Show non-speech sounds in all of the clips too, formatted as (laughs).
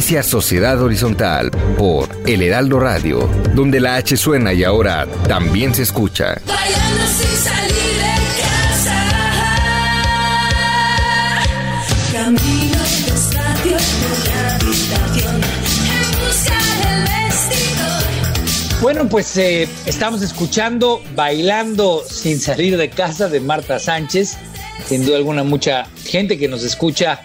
Inicia Sociedad Horizontal por El Heraldo Radio, donde la H suena y ahora también se escucha. Bailando sin salir de casa. Camino despacio por la habitación en busca del vestido. Bueno, pues eh, estamos escuchando Bailando sin salir de casa de Marta Sánchez. Sin duda alguna, mucha gente que nos escucha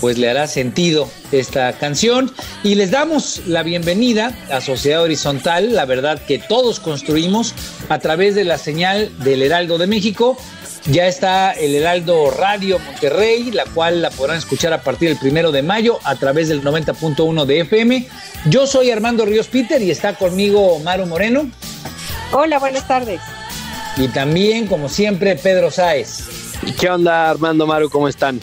pues le hará sentido esta canción. Y les damos la bienvenida a Sociedad Horizontal, la verdad que todos construimos a través de la señal del Heraldo de México. Ya está el Heraldo Radio Monterrey, la cual la podrán escuchar a partir del primero de mayo a través del 90.1 de FM. Yo soy Armando Ríos Peter y está conmigo Maru Moreno. Hola, buenas tardes. Y también, como siempre, Pedro Sáez. ¿Qué onda, Armando Maru? ¿Cómo están?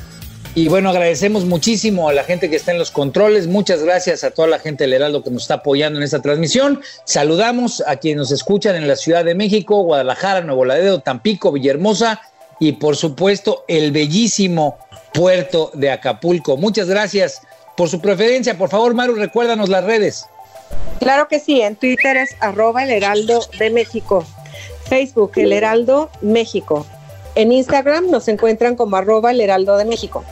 Y bueno, agradecemos muchísimo a la gente que está en los controles. Muchas gracias a toda la gente del Heraldo que nos está apoyando en esta transmisión. Saludamos a quienes nos escuchan en la Ciudad de México, Guadalajara, Nuevo Laredo, Tampico, Villahermosa y por supuesto el bellísimo puerto de Acapulco. Muchas gracias por su preferencia. Por favor, Maru, recuérdanos las redes. Claro que sí, en Twitter es arroba el heraldo de México, Facebook el heraldo México, en Instagram nos encuentran como arroba el heraldo de México.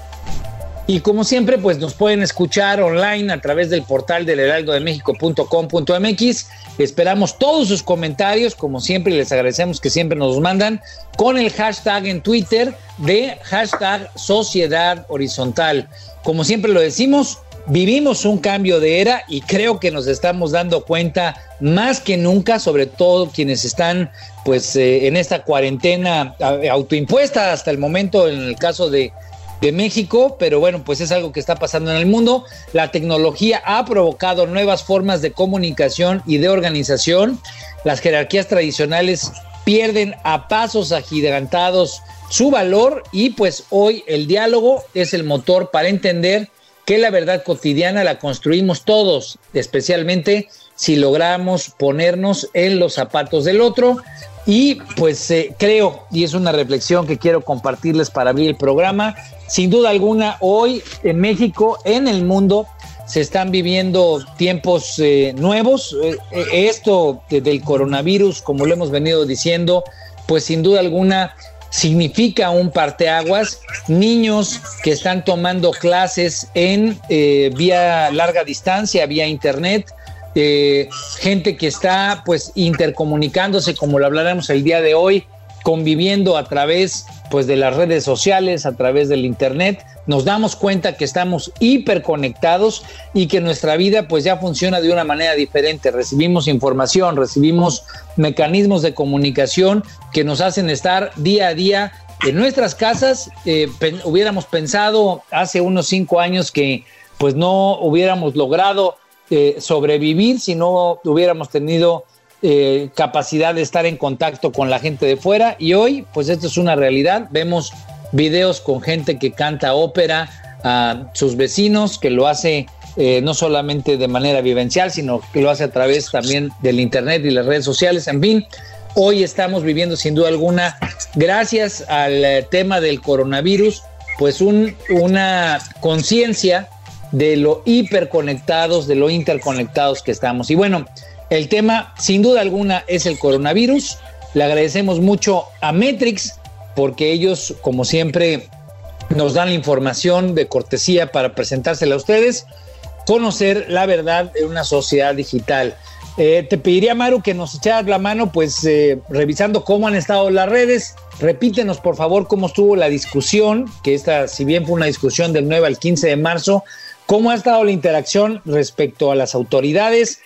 Y como siempre, pues nos pueden escuchar online a través del portal del heraldodemexico.com.mx. Esperamos todos sus comentarios, como siempre, les agradecemos que siempre nos mandan con el hashtag en Twitter de hashtag Sociedad Horizontal. Como siempre lo decimos, vivimos un cambio de era y creo que nos estamos dando cuenta más que nunca, sobre todo quienes están pues eh, en esta cuarentena eh, autoimpuesta hasta el momento en el caso de de México, pero bueno, pues es algo que está pasando en el mundo. La tecnología ha provocado nuevas formas de comunicación y de organización. Las jerarquías tradicionales pierden a pasos agigantados su valor y pues hoy el diálogo es el motor para entender que la verdad cotidiana la construimos todos, especialmente si logramos ponernos en los zapatos del otro. Y pues eh, creo, y es una reflexión que quiero compartirles para abrir el programa, sin duda alguna, hoy en México, en el mundo, se están viviendo tiempos eh, nuevos. Eh, eh, esto de- del coronavirus, como lo hemos venido diciendo, pues sin duda alguna significa un parteaguas. Niños que están tomando clases en eh, vía larga distancia, vía internet. gente que está pues intercomunicándose, como lo hablaremos el día de hoy, conviviendo a través pues de las redes sociales, a través del internet, nos damos cuenta que estamos hiperconectados y que nuestra vida pues ya funciona de una manera diferente. Recibimos información, recibimos mecanismos de comunicación que nos hacen estar día a día en nuestras casas. Eh, hubiéramos pensado hace unos cinco años que pues no hubiéramos logrado eh, sobrevivir si no hubiéramos tenido eh, capacidad de estar en contacto con la gente de fuera y hoy pues esto es una realidad. Vemos videos con gente que canta ópera a sus vecinos, que lo hace eh, no solamente de manera vivencial, sino que lo hace a través también del Internet y las redes sociales. En fin, hoy estamos viviendo sin duda alguna, gracias al eh, tema del coronavirus, pues un- una conciencia de lo hiperconectados, de lo interconectados que estamos. Y bueno, el tema sin duda alguna es el coronavirus. Le agradecemos mucho a Metrix porque ellos, como siempre, nos dan la información de cortesía para presentársela a ustedes, conocer la verdad de una sociedad digital. Eh, te pediría, Maru, que nos echaras la mano, pues eh, revisando cómo han estado las redes. Repítenos, por favor, cómo estuvo la discusión, que esta, si bien fue una discusión del 9 al 15 de marzo, cómo ha estado la interacción respecto a las autoridades.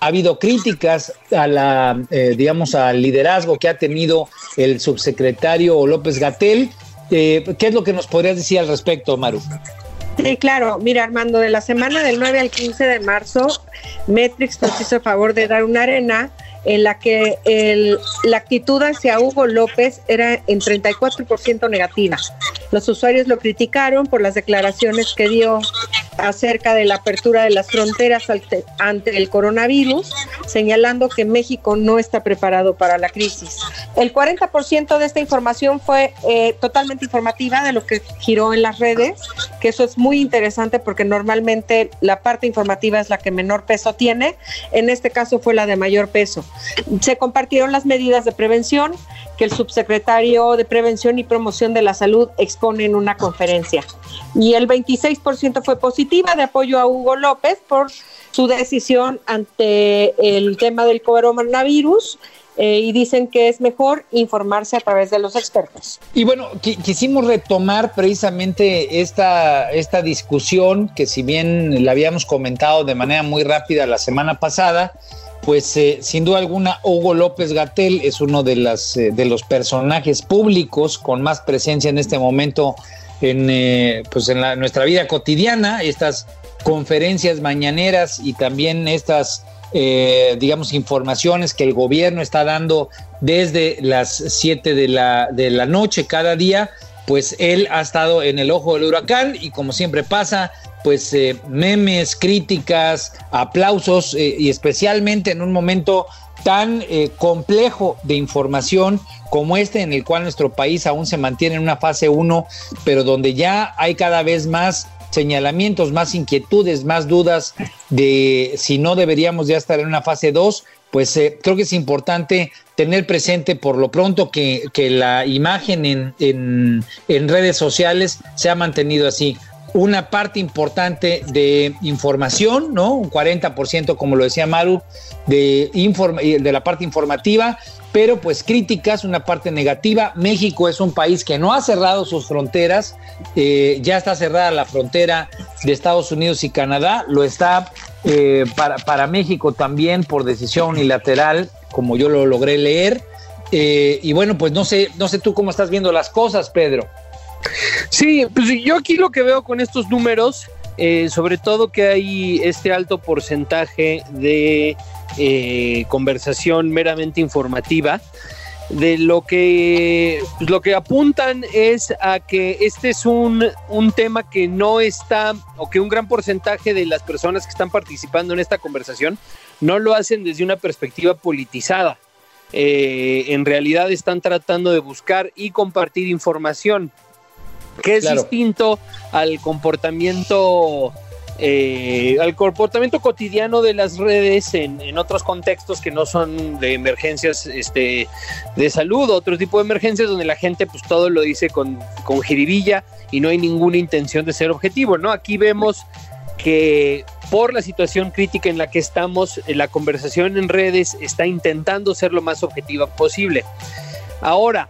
Ha, ha habido críticas a la, eh, digamos, al liderazgo que ha tenido el subsecretario López Gatel. Eh, ¿Qué es lo que nos podrías decir al respecto, Maru? Sí, claro. Mira, Armando, de la semana del 9 al 15 de marzo, Metrix nos hizo favor de dar una arena en la que el, la actitud hacia Hugo López era en 34% negativa. Los usuarios lo criticaron por las declaraciones que dio acerca de la apertura de las fronteras ante, el coronavirus, señalando que México no está preparado para la crisis. El 40% de esta información fue eh, totalmente informativa de lo que giró en las redes, que eso es muy interesante porque normalmente la parte informativa es la que menor peso tiene, en este caso fue la de mayor peso. Se compartieron las medidas de prevención que el subsecretario de Prevención y Promoción de la Salud expone en una conferencia. Y el 26% fue positiva de apoyo a Hugo López por su decisión ante el tema del coronavirus eh, y dicen que es mejor informarse a través de los expertos. Y bueno, qui- quisimos retomar precisamente esta, esta discusión que si bien la habíamos comentado de manera muy rápida la semana pasada, pues eh, sin duda alguna Hugo López Gatel es uno de, las, eh, de los personajes públicos con más presencia en este momento en, eh, pues en nuestra vida cotidiana, estas conferencias mañaneras y también estas, eh, digamos, informaciones que el gobierno está dando desde las 7 de la, de la noche cada día, pues él ha estado en el ojo del huracán y como siempre pasa, pues eh, memes, críticas, aplausos eh, y especialmente en un momento tan eh, complejo de información como este en el cual nuestro país aún se mantiene en una fase 1, pero donde ya hay cada vez más señalamientos, más inquietudes, más dudas de si no deberíamos ya estar en una fase 2, pues eh, creo que es importante tener presente por lo pronto que, la imagen en, en, en redes sociales se ha mantenido así una parte importante de información, ¿no? Un 40%, como lo decía Maru, de, informa de la parte informativa, pero pues críticas, una parte negativa. México es un país que no ha cerrado sus fronteras, eh, ya está cerrada la frontera de Estados Unidos y Canadá, lo está eh, para, para, México también por decisión unilateral, como yo lo logré leer. Eh, y bueno, pues no sé, no sé tú cómo estás viendo las cosas, Pedro. Sí, pues yo aquí lo que veo con estos números, eh, sobre todo que hay este alto porcentaje de eh, conversación meramente informativa, de lo que, pues lo que apuntan es a que este es un, un tema que no está, o que un gran porcentaje de las personas que están participando en esta conversación no lo hacen desde una perspectiva politizada. Eh, en realidad están tratando de buscar y compartir información que es claro. distinto al comportamiento eh, al comportamiento cotidiano de las redes en, en, otros contextos que no son de emergencias este, de salud, otro tipo de emergencias donde la gente pues todo lo dice con, con jiribilla y no hay ninguna intención de ser objetivo, ¿no? Aquí vemos que por la situación crítica en la que estamos, la conversación en redes está intentando ser lo más objetiva posible. Ahora,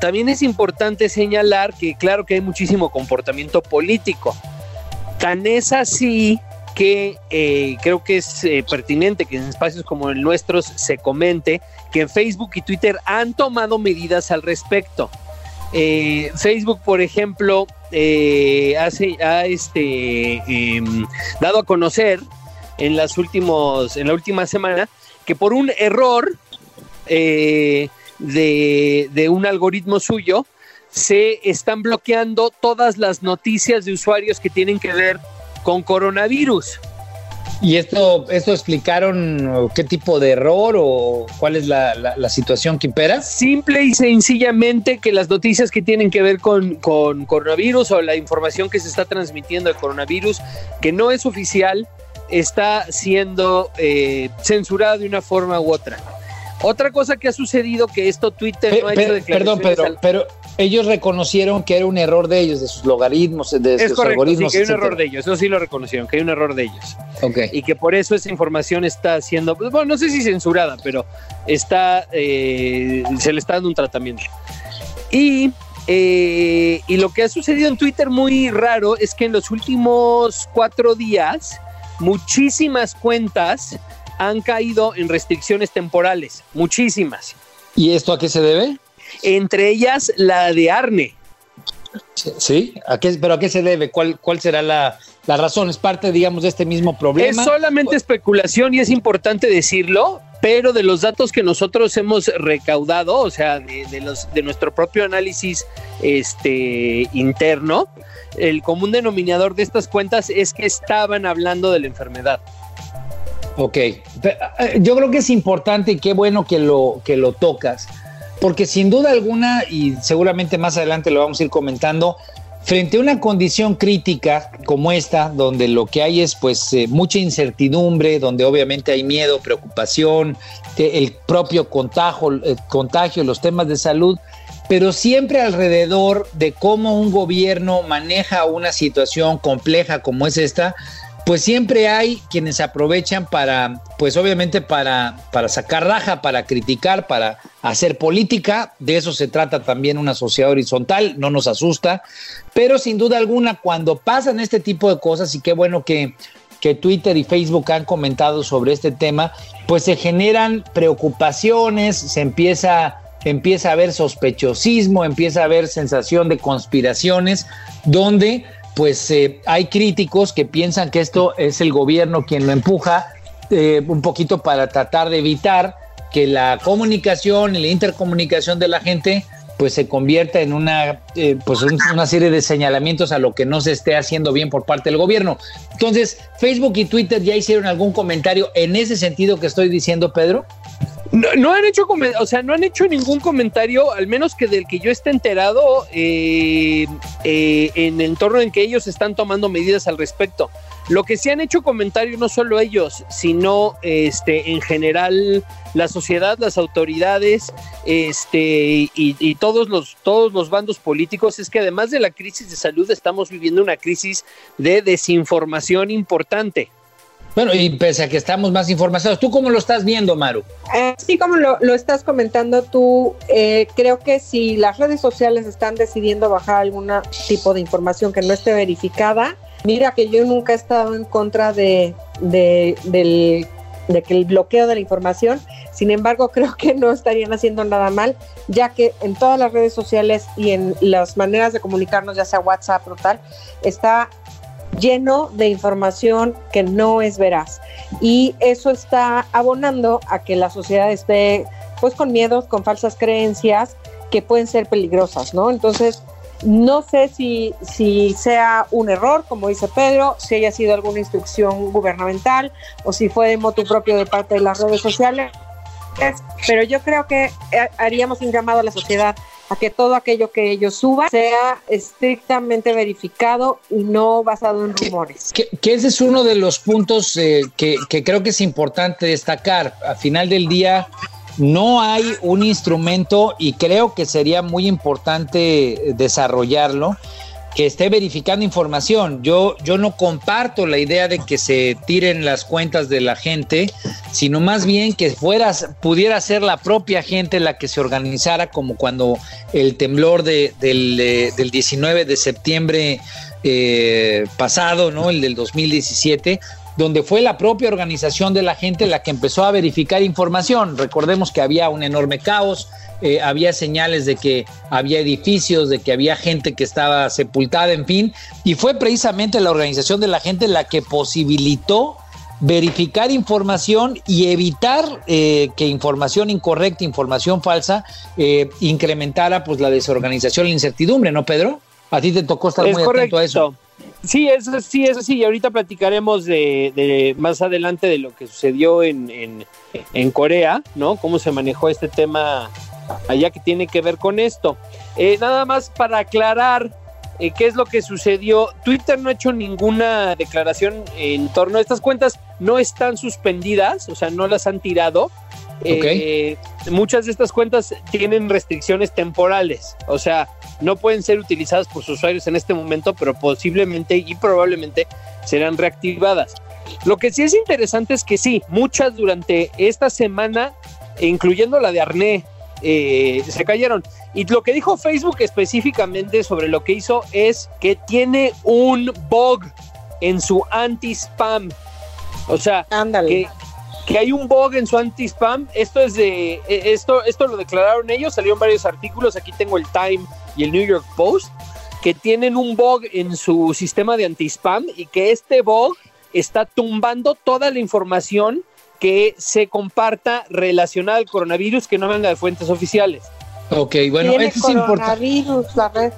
también es importante señalar que claro que hay muchísimo comportamiento político. Tan es así que eh, creo que es eh, pertinente que en espacios como el nuestro se comente que Facebook y Twitter han tomado medidas al respecto. Eh, Facebook, por ejemplo, hace, ha este, dado a conocer en, las últimos, en la última semana que por un error de, de, un algoritmo suyo, se están bloqueando todas las noticias de usuarios que tienen que ver con coronavirus. ¿Y esto, esto explicaron qué tipo de error o cuál es la, la, la, situación que impera? Simple y sencillamente que las noticias que tienen que ver con, con coronavirus o la información que se está transmitiendo de coronavirus, que no es oficial, está siendo eh, censurada de una forma u otra. Otra cosa que ha sucedido que esto Twitter Pe- no ha hecho perdón, declaraciones Pedro, al- pero ellos reconocieron que era un error de ellos, de sus logaritmos, de Es sus correcto, sí, algoritmos. que hay un error de ellos, eso sí lo reconocieron, que hay un error de ellos. Ok. Y que por eso esa información está siendo, pues, bueno, no sé si censurada, pero está, eh, se le está dando un tratamiento. Y, eh, y lo que ha sucedido en Twitter muy raro es que en los últimos cuatro días, muchísimas cuentas han caído en restricciones temporales, muchísimas. ¿Y esto a qué se debe? Entre ellas la de Arne. Sí, ¿a qué, pero ¿a qué se debe? ¿Cuál, cuál será la, la razón? ¿Es parte, digamos, de este mismo problema? Es solamente especulación y es importante decirlo, pero de los datos que nosotros hemos recaudado, o sea, de, de los, de nuestro propio análisis este, interno, el común denominador de estas cuentas es que estaban hablando de la enfermedad. Ok, eh, yo creo que es importante y qué bueno que lo, que lo tocas, porque sin duda alguna, y seguramente más adelante lo vamos a ir comentando, frente a una condición crítica como esta, donde lo que hay es pues eh, mucha incertidumbre, donde obviamente hay miedo, preocupación, el propio contagio, el contagio, los temas de salud, pero siempre alrededor de cómo un gobierno maneja una situación compleja como es esta, pues siempre hay quienes aprovechan para, pues obviamente para, para sacar raja, para criticar, para hacer política. De eso se trata también una sociedad horizontal, no nos asusta. Pero sin duda alguna, cuando pasan este tipo de cosas, y qué bueno que, que Twitter y Facebook han comentado sobre este tema, pues se generan preocupaciones, se empieza, empieza a haber sospechosismo, empieza a haber sensación de conspiraciones, donde pues eh, hay críticos que piensan que esto es el gobierno quien lo empuja eh, un poquito para tratar de evitar que la comunicación y la intercomunicación de la gente pues se convierta en una eh, pues un- una serie de señalamientos a lo que no se esté haciendo bien por parte del gobierno. Entonces, Facebook y Twitter ya hicieron algún comentario en ese sentido que estoy diciendo, Pedro. No, han hecho, o sea, no han hecho ningún comentario, al menos que del que yo esté enterado, eh, eh, en el entorno en que ellos están tomando medidas al respecto. Lo que sí han hecho comentario no solo ellos, sino este, en general la sociedad, las autoridades, este, y, y todos los todos los bandos políticos es que además de la crisis de salud estamos viviendo una crisis de desinformación importante. Bueno, y pese a que estamos más informados, ¿tú cómo lo estás viendo, Maru? Así como lo, estás comentando tú, eh, creo que si las redes sociales están decidiendo bajar algún tipo de información que no esté verificada, mira que yo nunca he estado en contra de, de, del- de que el bloqueo de la información, sin embargo (laughs) creo que no estarían haciendo nada mal, ya que en todas las redes sociales y en las maneras de comunicarnos, ya sea WhatsApp o tal, está lleno de información que no es veraz y eso está abonando a que la sociedad esté pues con miedos, con falsas creencias que pueden ser peligrosas, ¿no? Entonces, no sé si, si sea un error, como dice Pedro, si haya sido alguna instrucción gubernamental o si fue de motu propio de parte de las redes sociales, pero yo creo que haríamos un llamado a la sociedad a que todo aquello que ellos suban sea estrictamente verificado y no basado en rumores. Que, ese es uno de los puntos eh, que, que creo que es importante destacar. A final del día no hay un instrumento y creo que sería muy importante desarrollarlo que esté verificando información. Yo, yo no comparto la idea de que se tiren las cuentas de la gente, sino más bien que fueras, pudiera ser la propia gente la que se organizara, como cuando el temblor de, del, eh, del 19 de septiembre eh, pasado, ¿no? El del 2017 donde fue la propia organización de la gente la que empezó a verificar información. Recordemos que había un enorme caos, eh, había señales de que había edificios, de que había gente que estaba sepultada, en fin, y fue precisamente la organización de la gente la que posibilitó verificar información y evitar eh, que información incorrecta, información falsa, eh, incrementara pues la desorganización, la incertidumbre, ¿no, Pedro? A ti te tocó estar Es muy atento a eso. Sí, eso sí, eso sí, y ahorita platicaremos de, más adelante de lo que sucedió en Corea, ¿no? Cómo se manejó este tema allá que tiene que ver con esto. Eh, nada más para aclarar eh, qué es lo que sucedió. Twitter no ha hecho ninguna declaración en torno a estas cuentas, no están suspendidas, o sea, no las han tirado. Eh, muchas de estas cuentas tienen restricciones temporales, o sea, no pueden ser utilizadas por sus usuarios en este momento, pero posiblemente y probablemente serán reactivadas. Lo que sí es interesante es que sí, muchas durante esta semana, incluyendo la de Arné, eh, se cayeron. Y lo que dijo Facebook específicamente sobre lo que hizo es que tiene un bug en su anti-spam. O sea, Ándale. que, que hay un bug en su anti-spam. Esto es de. eh, Esto, esto lo declararon ellos, salieron varios artículos. Aquí tengo el Time y el New York Post. Que tienen un bug en su sistema de anti-spam y que este bug está tumbando toda la información que se comparta relacionada al coronavirus que no venga de fuentes oficiales. Ok, bueno, esto es importante. coronavirus, la red.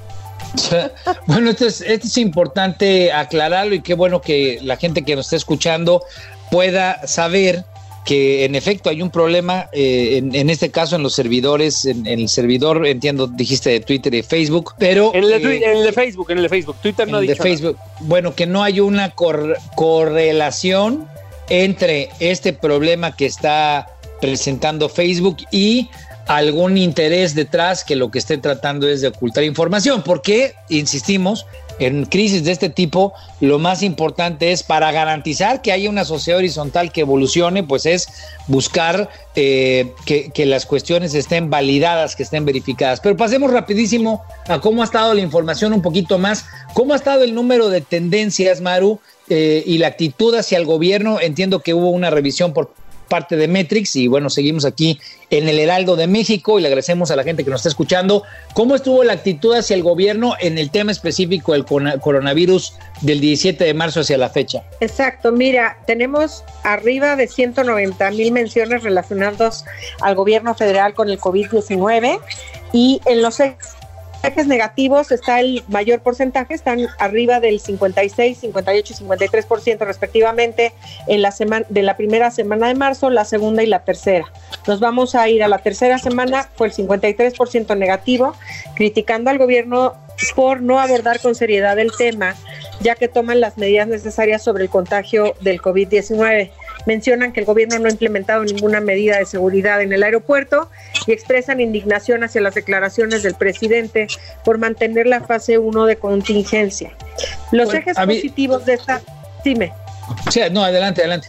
(laughs) Bueno, esto es, esto es importante aclararlo y qué bueno que la gente que nos está escuchando pueda saber que en efecto hay un problema, eh, en, en este caso en los servidores, en, en el servidor, entiendo, dijiste de Twitter y Facebook, pero... En el, eh, en el de Facebook, en el de Facebook. Twitter no ha de nada. Facebook. Bueno, que no hay una cor- correlación entre este problema que está presentando Facebook y algún interés detrás que lo que esté tratando es de ocultar información. Porque, insistimos, en crisis de este tipo, lo más importante es para garantizar que haya una sociedad horizontal que evolucione, pues es buscar eh, que, que las cuestiones estén validadas, que estén verificadas. Pero pasemos rapidísimo a cómo ha estado la información un poquito más. ¿Cómo ha estado el número de tendencias, Maru, eh, y la actitud hacia el gobierno? Entiendo que hubo una revisión por parte de Metrix y bueno, seguimos aquí en el Heraldo de México y le agradecemos a la gente que nos está escuchando. ¿Cómo estuvo la actitud hacia el gobierno en el tema específico del coronavirus del 17 de marzo hacia la fecha? Exacto, mira, tenemos arriba de 190 mil menciones relacionadas al gobierno federal con el COVID-19 y en los negativos está el mayor porcentaje, están arriba del 56, 58 y 53% respectivamente en la semana de la primera semana de marzo, la segunda y la tercera. Nos vamos a ir a la tercera semana, fue el 53% negativo, criticando al gobierno por no abordar con seriedad el tema, ya que toman las medidas necesarias sobre el contagio del COVID-19. Mencionan que el gobierno no ha implementado ninguna medida de seguridad en el aeropuerto y expresan indignación hacia las declaraciones del presidente por mantener la fase 1 de contingencia. Los Bueno, ejes mí- positivos de esta... Dime. No, adelante, adelante.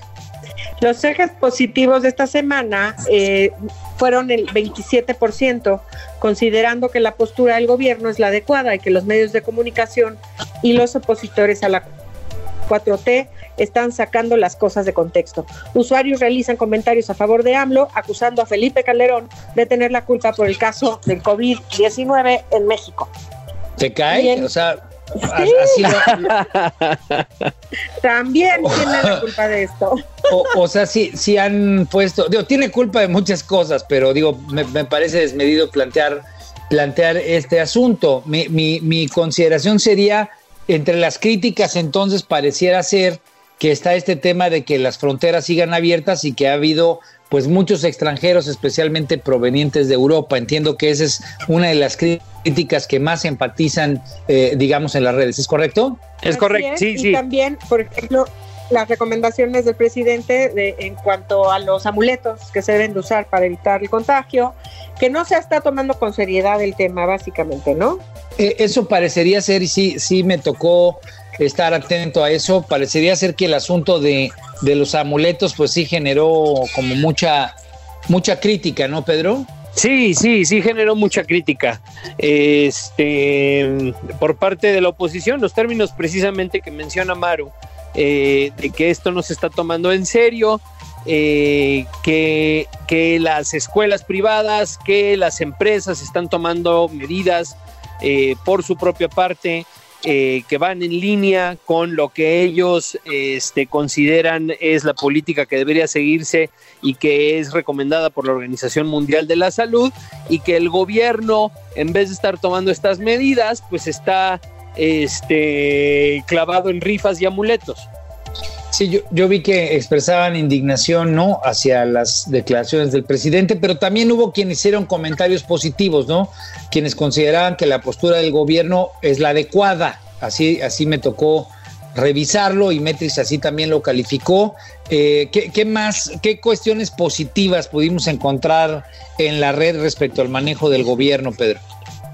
Los ejes positivos de esta semana eh, fueron el 27%, considerando que la postura del gobierno es la adecuada y que los medios de comunicación y los opositores a la 4T están sacando las cosas de contexto. Usuarios realizan comentarios a favor de AMLO, acusando a Felipe Calderón de tener la culpa por el caso del COVID-19 en México. ¿Te cae? O sea, así lo- (laughs) También tiene la culpa de esto. O, o sea, sí, sí han puesto, digo, tiene culpa de muchas cosas, pero digo, me, me parece desmedido plantear, plantear este asunto. Mi, mi, mi consideración sería, entre las críticas entonces pareciera ser que está este tema de que las fronteras sigan abiertas y que ha habido pues muchos extranjeros, especialmente provenientes de Europa. Entiendo que esa es una de las críticas que más empatizan, eh, digamos, en las redes. ¿Es correcto? Es correcto, es, sí, y sí. también, por ejemplo, las recomendaciones del presidente de, en cuanto a los amuletos que se deben de usar para evitar el contagio, que no se está tomando con seriedad el tema, básicamente, ¿no? Eh, eso parecería ser, y sí, sí me tocó estar atento a eso, parecería ser que el asunto de, de los amuletos, pues sí generó como mucha, mucha crítica, ¿no, Pedro? Sí, sí, sí generó mucha crítica este, por parte de la oposición, los términos precisamente que menciona Maru, eh, de que esto no se está tomando en serio, eh, que, que las escuelas privadas, que las empresas están tomando medidas eh, por su propia parte, eh, que van en línea con lo que ellos este, consideran es la política que debería seguirse y que es recomendada por la Organización Mundial de la Salud y que el gobierno, en vez de estar tomando estas medidas, pues está este, clavado en rifas y amuletos. Sí, yo, vi que expresaban indignación, ¿no? Hacia las declaraciones del presidente, pero también hubo quienes hicieron comentarios positivos, ¿no? Quienes consideraban que la postura del gobierno es la adecuada. Así, así me tocó revisarlo y Metrix así también lo calificó. Eh, ¿qué, más, qué cuestiones positivas pudimos encontrar en la red respecto al manejo del gobierno, Pedro?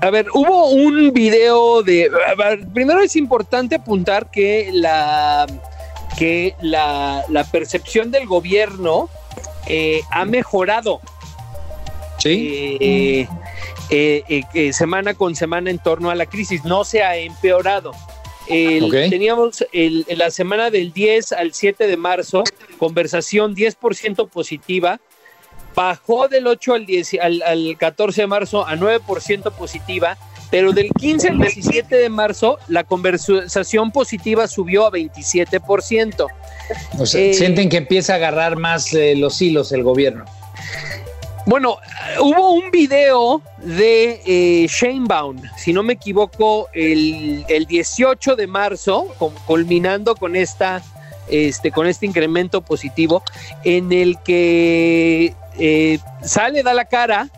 A ver, hubo un video de. primero es importante apuntar que la que la, la percepción del gobierno eh, ha mejorado. Sí. eh, eh, eh, semana con semana en torno a la crisis, no se ha empeorado. El- Ok. Teníamos el- la semana del 10 al 7 de marzo, conversación 10% positiva, bajó del 8 al, 10, al, al 14 de marzo a 9% positiva, pero del (laughs) 15 al 17 de marzo la conversación positiva subió a 27%. O sea, eh, sienten que empieza a agarrar más eh, los hilos el gobierno. Bueno, hubo un video de eh, Shanebaum, si no me equivoco, el, el 18 de marzo, con- culminando con esta, este, con este incremento positivo, en el que eh, sale, da la cara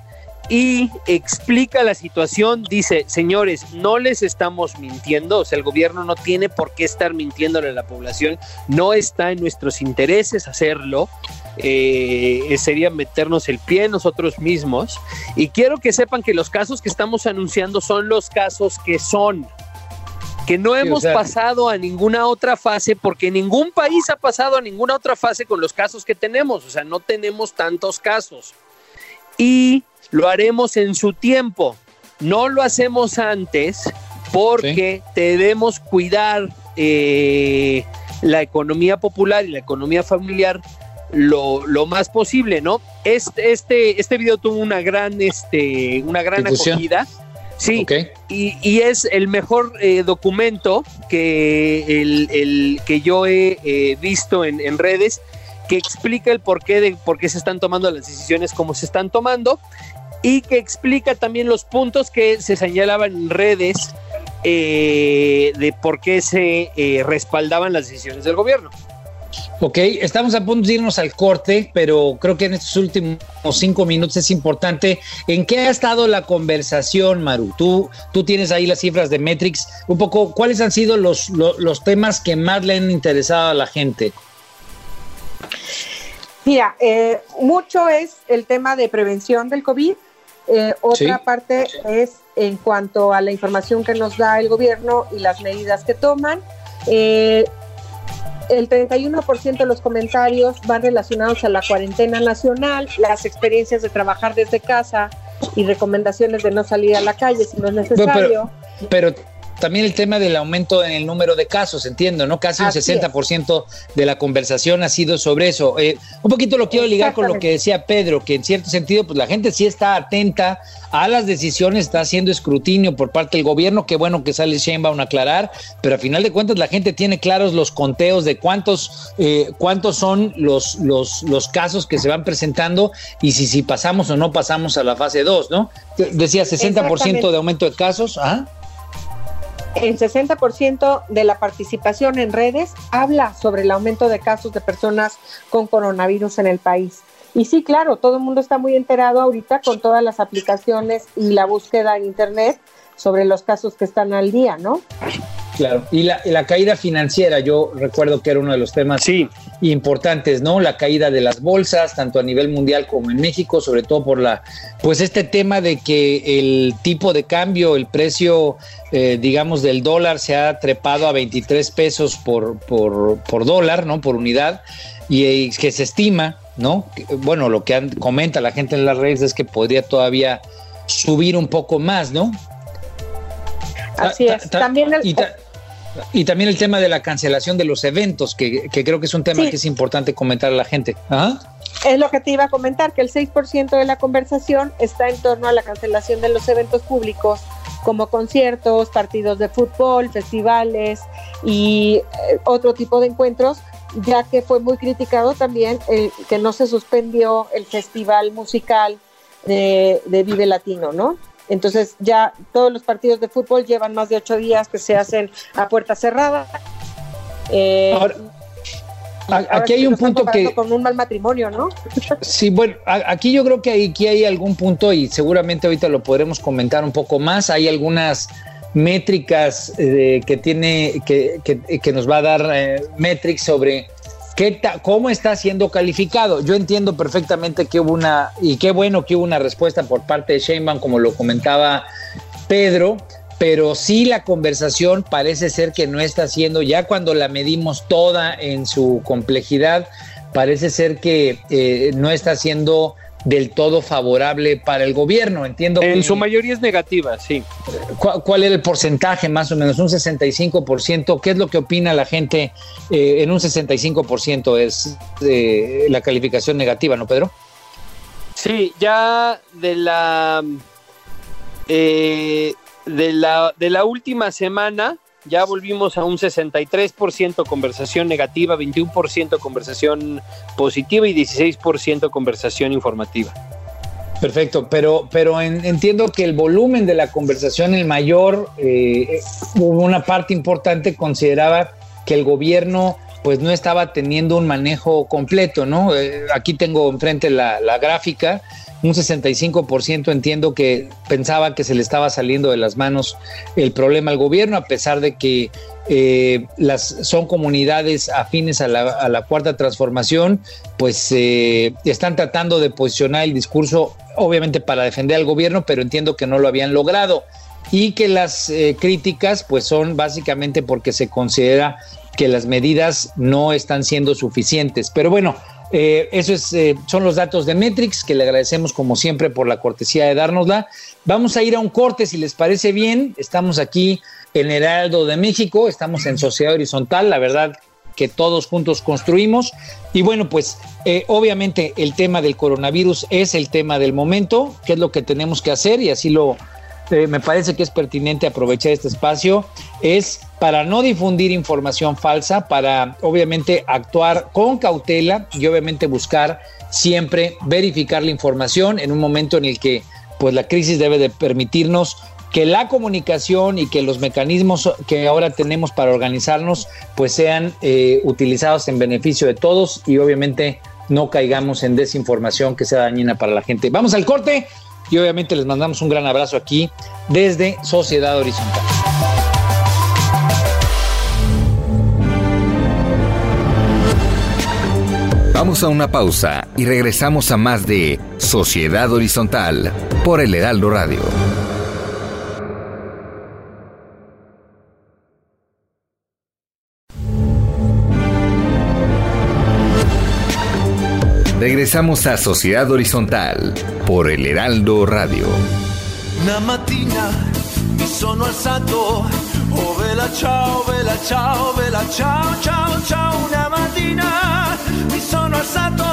y explica la situación. Dice, señores, no les estamos mintiendo, o sea, el gobierno no tiene por qué estar mintiéndole a la población, no está en nuestros intereses hacerlo eh, sería meternos el pie nosotros mismos. Y quiero que sepan que los casos que estamos anunciando son los casos que son. Que no Sí, o hemos sea- pasado a ninguna otra fase porque ningún país ha pasado a ninguna otra fase con los casos que tenemos. O sea, no tenemos tantos casos. Y lo haremos en su tiempo. No lo hacemos antes porque debemos cuidar eh, la economía popular y la economía familiar lo, lo más posible, ¿no? Este, este, este video tuvo una gran, este, una gran Difusión. acogida. Sí, y, y es el mejor eh, documento que, el, el que yo he eh, visto en, en redes que explica el porqué de por qué se están tomando las decisiones como se están tomando y que explica también los puntos que se señalaban en redes eh, de por qué se eh, respaldaban las decisiones del gobierno. Ok, estamos a punto de irnos al corte, pero creo que en estos últimos cinco minutos es importante. ¿En qué ha estado la conversación, Maru? Tú, tú tienes ahí las cifras de Metrix. Un poco, ¿cuáles han sido los, lo- los temas que más le han interesado a la gente? Mira, eh, mucho es el tema de prevención del COVID. Eh, otra Sí. parte es en cuanto a la información que nos da el gobierno y las medidas que toman. Eh, el 31% de los comentarios van relacionados a la cuarentena nacional, las experiencias de trabajar desde casa y recomendaciones de no salir a la calle si no es necesario. Pero también el tema del aumento en el número de casos, entiendo, ¿no? Casi un Así es. 60% de la conversación ha sido sobre eso. Eh, un poquito lo quiero ligar con lo que decía Pedro, que en cierto sentido, pues la gente sí está atenta a las decisiones, está haciendo escrutinio por parte del gobierno, qué bueno que sale Sheinbaum a aclarar, pero a final de cuentas la gente tiene claros los conteos de cuántos, eh, cuántos son los, los, los casos que se van presentando y si, si pasamos o no pasamos a la fase 2, ¿no? Decía 60% Exactamente. de aumento de casos, ¿ah? El 60% de la participación en redes habla sobre el aumento de casos de personas con coronavirus en el país. Y sí, claro, todo el mundo está muy enterado ahorita con todas las aplicaciones y la búsqueda en Internet sobre los casos que están al día, ¿no? Claro. Y la, y la caída financiera, yo recuerdo que era uno de los temas Sí, importantes, ¿no? La caída de las bolsas, tanto a nivel mundial como en México, sobre todo por la, pues este tema de que el tipo de cambio, el precio, eh, digamos, del dólar se ha trepado a 23 pesos por, por, por dólar, ¿no? Por unidad, y, que se estima, ¿no? Bueno, lo que han- comenta la gente en las redes es que podría todavía subir un poco más, ¿no? Así es. ta- También el- y, ta- y también el tema de la cancelación de los eventos, que, que creo que es un tema Sí. que es importante comentar a la gente. Ajá. Es lo que te iba a comentar, que el 6% de la conversación está en torno a la cancelación de los eventos públicos como conciertos, partidos de fútbol, festivales y eh, otro tipo de encuentros, ya que fue muy criticado también el que no se suspendió el festival musical de, de Vive Latino, ¿no? Entonces ya todos los partidos de fútbol llevan más de ocho días que se hacen a puerta cerrada. Eh, Ahora, aquí hay un punto que... Con un mal matrimonio, ¿no? (laughs) Sí, bueno, aquí yo creo que aquí hay algún punto y seguramente ahorita lo podremos comentar un poco más. Hay algunas métricas eh, que tiene, que, que- que nos va a dar eh, Metrix sobre qué cómo está siendo calificado. Yo entiendo perfectamente que hubo una, y qué bueno que hubo una respuesta por parte de Sheinbaum, como lo comentaba Pedro, pero sí la conversación parece ser que no está siendo, ya cuando la medimos toda en su complejidad, parece ser que eh, no está siendo del todo favorable para el gobierno. Entiendo En que- su mayoría es negativa, sí. ¿Cuál, cuál era el porcentaje más o menos? Un 65%. ¿Qué es lo que opina la gente eh, en un 65% es eh, la calificación negativa, ¿no, Pedro? Sí, ya de la eh, de la de la última semana ya volvimos a un 63% conversación negativa, 21% conversación positiva y 16% conversación informativa. Perfecto, pero, pero en- entiendo que el volumen de la conversación, el mayor, eh, hubo una parte importante, consideraba que el gobierno pues no estaba teniendo un manejo completo, ¿no? Eh, aquí tengo enfrente la gráfica, un 65% entiendo que pensaba que se le estaba saliendo de las manos el problema al gobierno, a pesar de que eh, las, son comunidades afines a la, cuarta transformación, pues eh, están tratando de posicionar el discurso, obviamente para defender al gobierno, pero entiendo que no lo habían logrado y que las eh, críticas pues son básicamente porque se considera que las medidas no están siendo suficientes. Pero bueno, eh, eso es, eh, son los datos de Metrix, que le agradecemos como siempre por la cortesía de dárnosla. Vamos a ir a un corte, si les parece bien. Estamos aquí en Heraldo de México, estamos en Sociedad Horizontal, la verdad que todos juntos construimos. Y bueno, pues eh, obviamente el tema del coronavirus es el tema del momento, qué es lo que tenemos que hacer y así lo, eh, me parece que es pertinente aprovechar este espacio, es para no difundir información falsa, para obviamente actuar con cautela y obviamente buscar siempre verificar la información en un momento en el que pues la crisis debe de permitirnos que la comunicación y que los mecanismos que ahora tenemos para organizarnos pues sean eh, utilizados en beneficio de todos y obviamente no caigamos en desinformación que sea dañina para la gente. Vamos al corte y obviamente les mandamos un gran abrazo aquí desde Sociedad Horizontal. Vamos a una pausa y regresamos a más de Sociedad Horizontal por el Heraldo Radio. Regresamos a Sociedad Horizontal por el Heraldo Radio. Una mattina mi sono alzato, oh vela ciao, vela ciao, vela ciao, ciao, ciao. Una mattina mi sono alzato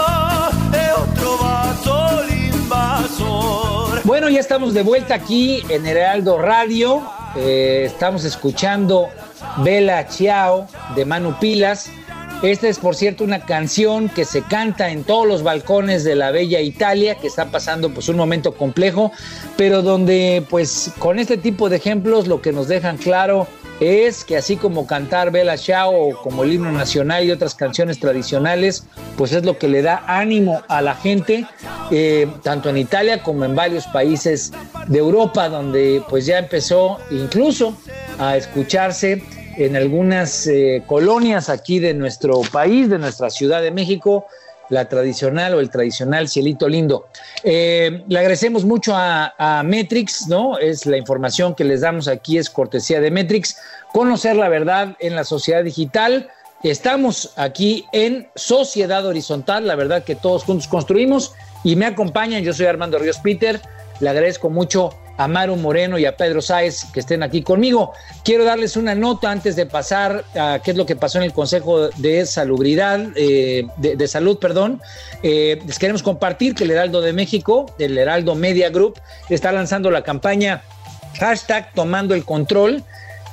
e ho trovato l'invasor. Bueno, ya estamos de vuelta aquí en Heraldo Radio. Eh, estamos escuchando Vela Chiao de Manu Pilas. Esta es, por cierto, una canción que se canta en todos los balcones de la bella Italia, que está pasando pues un momento complejo, pero donde pues con este tipo de ejemplos lo que nos dejan claro es que así como cantar Bella Ciao o como el himno nacional y otras canciones tradicionales, pues es lo que le da ánimo a la gente, eh, tanto en Italia como en varios países de Europa, donde pues ya empezó incluso a escucharse en algunas eh, colonias aquí de nuestro país, de nuestra Ciudad de México, la tradicional o el tradicional cielito lindo. Eh, le agradecemos mucho a, a, Metrix, ¿no? Es la información que les damos aquí, es cortesía de Metrix. Conocer la verdad en la sociedad digital. Estamos aquí en Sociedad Horizontal, la verdad que todos juntos construimos y me acompañan. Yo soy Armando Ríos Peter. Le agradezco mucho a Maru Moreno y a Pedro Sáez que estén aquí conmigo. Quiero darles una nota antes de pasar a qué es lo que pasó en el Consejo de Salubridad, eh, de, Salud, perdón. Eh, les queremos compartir que el Heraldo de México, el Heraldo Media Group, está lanzando la campaña hashtag tomando el control